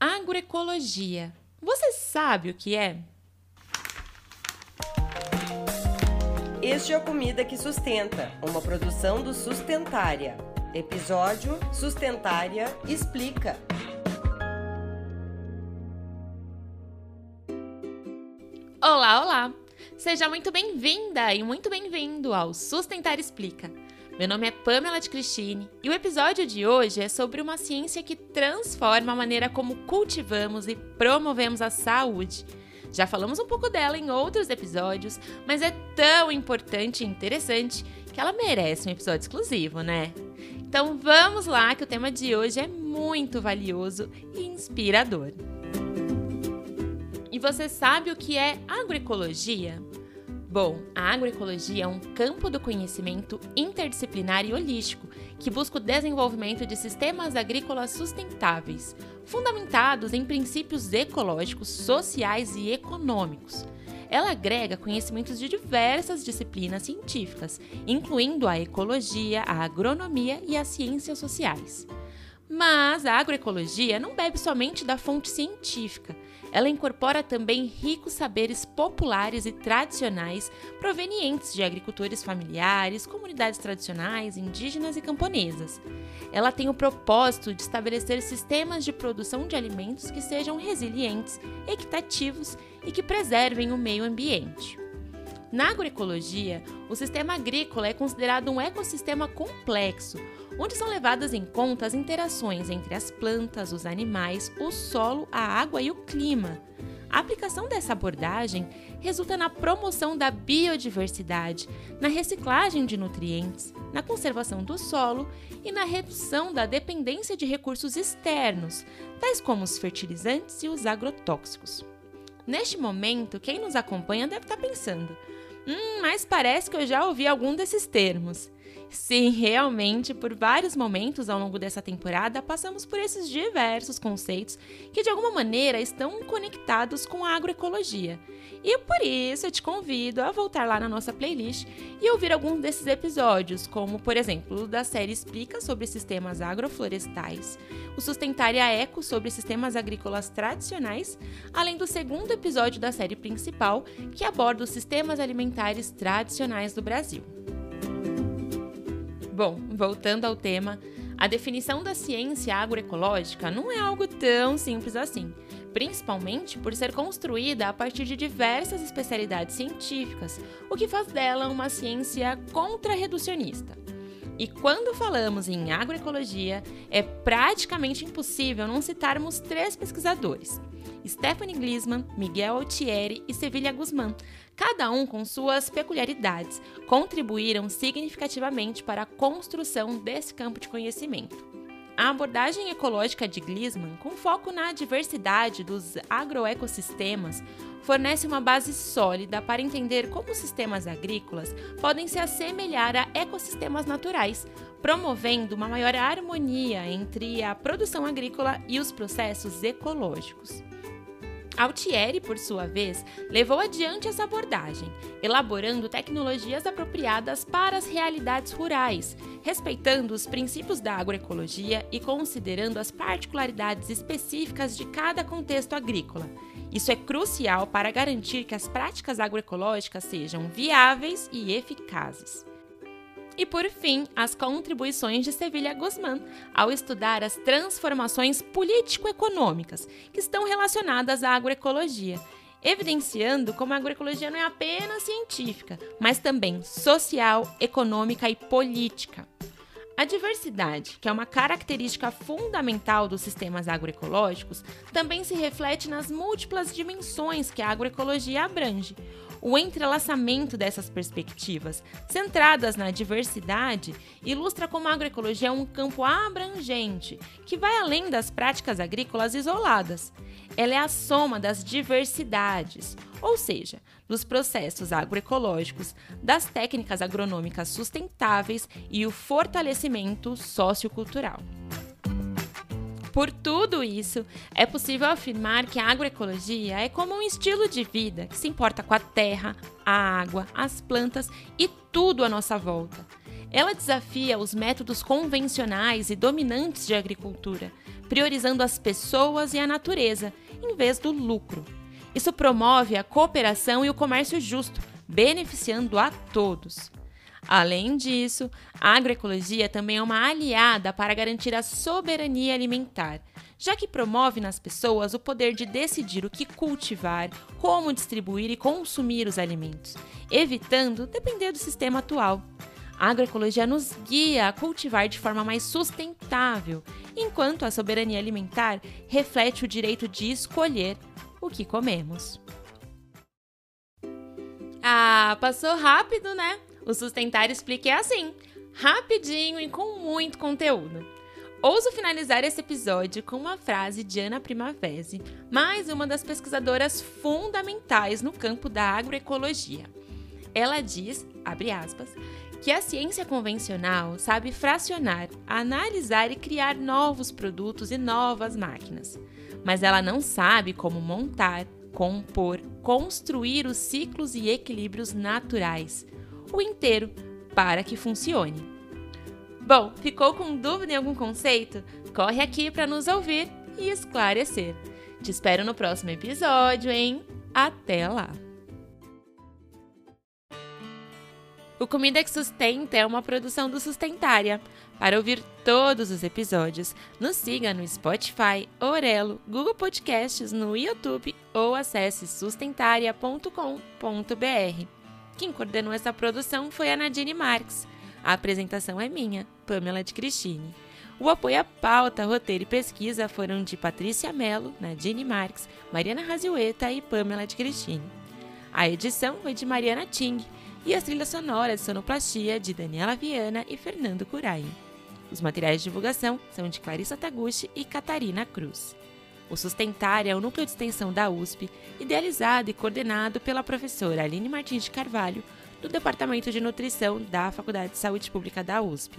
Agroecologia. Você sabe o que é? Este é o Comida que Sustenta, uma produção do Sustentária. Episódio Sustentária Explica. Olá, olá! Seja muito bem-vinda e muito bem-vindo ao Sustentar Explica. Meu nome é Pamela de Cristine e o episódio de hoje é sobre uma ciência que transforma a maneira como cultivamos e promovemos a saúde. Já falamos um pouco dela em outros episódios, mas é tão importante e interessante que ela merece um episódio exclusivo, né? Então vamos lá, que o tema de hoje é muito valioso e inspirador. E você sabe o que é agroecologia? Bom, a agroecologia é um campo do conhecimento interdisciplinar e holístico que busca o desenvolvimento de sistemas agrícolas sustentáveis, fundamentados em princípios ecológicos, sociais e econômicos. Ela agrega conhecimentos de diversas disciplinas científicas, incluindo a ecologia, a agronomia e as ciências sociais. Mas a agroecologia não bebe somente da fonte científica. Ela incorpora também ricos saberes populares e tradicionais provenientes de agricultores familiares, comunidades tradicionais, indígenas e camponesas. Ela tem o propósito de estabelecer sistemas de produção de alimentos que sejam resilientes, equitativos e que preservem o meio ambiente. Na agroecologia, o sistema agrícola é considerado um ecossistema complexo, onde são levadas em conta as interações entre as plantas, os animais, o solo, a água e o clima. A aplicação dessa abordagem resulta na promoção da biodiversidade, na reciclagem de nutrientes, na conservação do solo e na redução da dependência de recursos externos, tais como os fertilizantes e os agrotóxicos. Neste momento, quem nos acompanha deve estar pensando: hum, mas parece que eu já ouvi algum desses termos. Sim, realmente, por vários momentos ao longo dessa temporada, passamos por esses diversos conceitos que de alguma maneira estão conectados com a agroecologia. E por isso eu te convido a voltar lá na nossa playlist e ouvir alguns desses episódios, como por exemplo o da série Explica sobre sistemas agroflorestais, o Sustentária Eco sobre sistemas agrícolas tradicionais, além do segundo episódio da série principal, que aborda os sistemas alimentares tradicionais do Brasil. Bom, voltando ao tema, a definição da ciência agroecológica não é algo tão simples assim, principalmente por ser construída a partir de diversas especialidades científicas, o que faz dela uma ciência contra-reducionista. E quando falamos em agroecologia, é praticamente impossível não citarmos três pesquisadores: Stephanie Glisman, Miguel Altieri e Sevilha Guzmán, cada um com suas peculiaridades, contribuíram significativamente para a construção desse campo de conhecimento. A abordagem ecológica de Glisman, com foco na diversidade dos agroecossistemas, fornece uma base sólida para entender como sistemas agrícolas podem se assemelhar a ecossistemas naturais, promovendo uma maior harmonia entre a produção agrícola e os processos ecológicos. Altieri, por sua vez, levou adiante essa abordagem, elaborando tecnologias apropriadas para as realidades rurais, respeitando os princípios da agroecologia e considerando as particularidades específicas de cada contexto agrícola. Isso é crucial para garantir que as práticas agroecológicas sejam viáveis e eficazes. E por fim, as contribuições de Sevilha Guzmán ao estudar as transformações político-econômicas que estão relacionadas à agroecologia, evidenciando como a agroecologia não é apenas científica, mas também social, econômica e política. A diversidade, que é uma característica fundamental dos sistemas agroecológicos, também se reflete nas múltiplas dimensões que a agroecologia abrange. O entrelaçamento dessas perspectivas, centradas na diversidade, ilustra como a agroecologia é um campo abrangente, que vai além das práticas agrícolas isoladas. Ela é a soma das diversidades, ou seja, dos processos agroecológicos, das técnicas agronômicas sustentáveis e o fortalecimento sociocultural. Por tudo isso, é possível afirmar que a agroecologia é como um estilo de vida que se importa com a terra, a água, as plantas e tudo à nossa volta. Ela desafia os métodos convencionais e dominantes de agricultura, priorizando as pessoas e a natureza, em vez do lucro. Isso promove a cooperação e o comércio justo, beneficiando a todos. Além disso, a agroecologia também é uma aliada para garantir a soberania alimentar, já que promove nas pessoas o poder de decidir o que cultivar, como distribuir e consumir os alimentos, evitando depender do sistema atual. A agroecologia nos guia a cultivar de forma mais sustentável, enquanto a soberania alimentar reflete o direito de escolher o que comemos. Ah, passou rápido, né? O Sustentar Explica é assim, rapidinho e com muito conteúdo. Ouso finalizar esse episódio com uma frase de Ana Primavesi, mais uma das pesquisadoras fundamentais no campo da agroecologia. Ela diz, abre aspas, que a ciência convencional sabe fracionar, analisar e criar novos produtos e novas máquinas, mas ela não sabe como montar, compor, construir os ciclos e equilíbrios naturais, o inteiro, para que funcione. Bom, ficou com dúvida em algum conceito? Corre aqui para nos ouvir e esclarecer. Te espero no próximo episódio, hein? Até lá! O Comida que Sustenta é uma produção do Sustentária. Para ouvir todos os episódios, nos siga no Spotify, Orelo, Google Podcasts, no YouTube ou acesse sustentaria.com.br. Quem coordenou essa produção foi a Nadine Marques. A apresentação é minha, Pamela de Cristine. O apoio à pauta, roteiro e pesquisa foram de Patrícia Mello, Nadine Marques, Mariana Raziueta e Pamela de Cristine. A edição foi de Mariana Ting e as trilhas sonoras de sonoplastia de Daniela Viana e Fernando Curai. Os materiais de divulgação são de Clarissa Taguchi e Catarina Cruz. O Sustentar é o núcleo de extensão da USP, idealizado e coordenado pela professora Aline Martins de Carvalho, do Departamento de Nutrição da Faculdade de Saúde Pública da USP.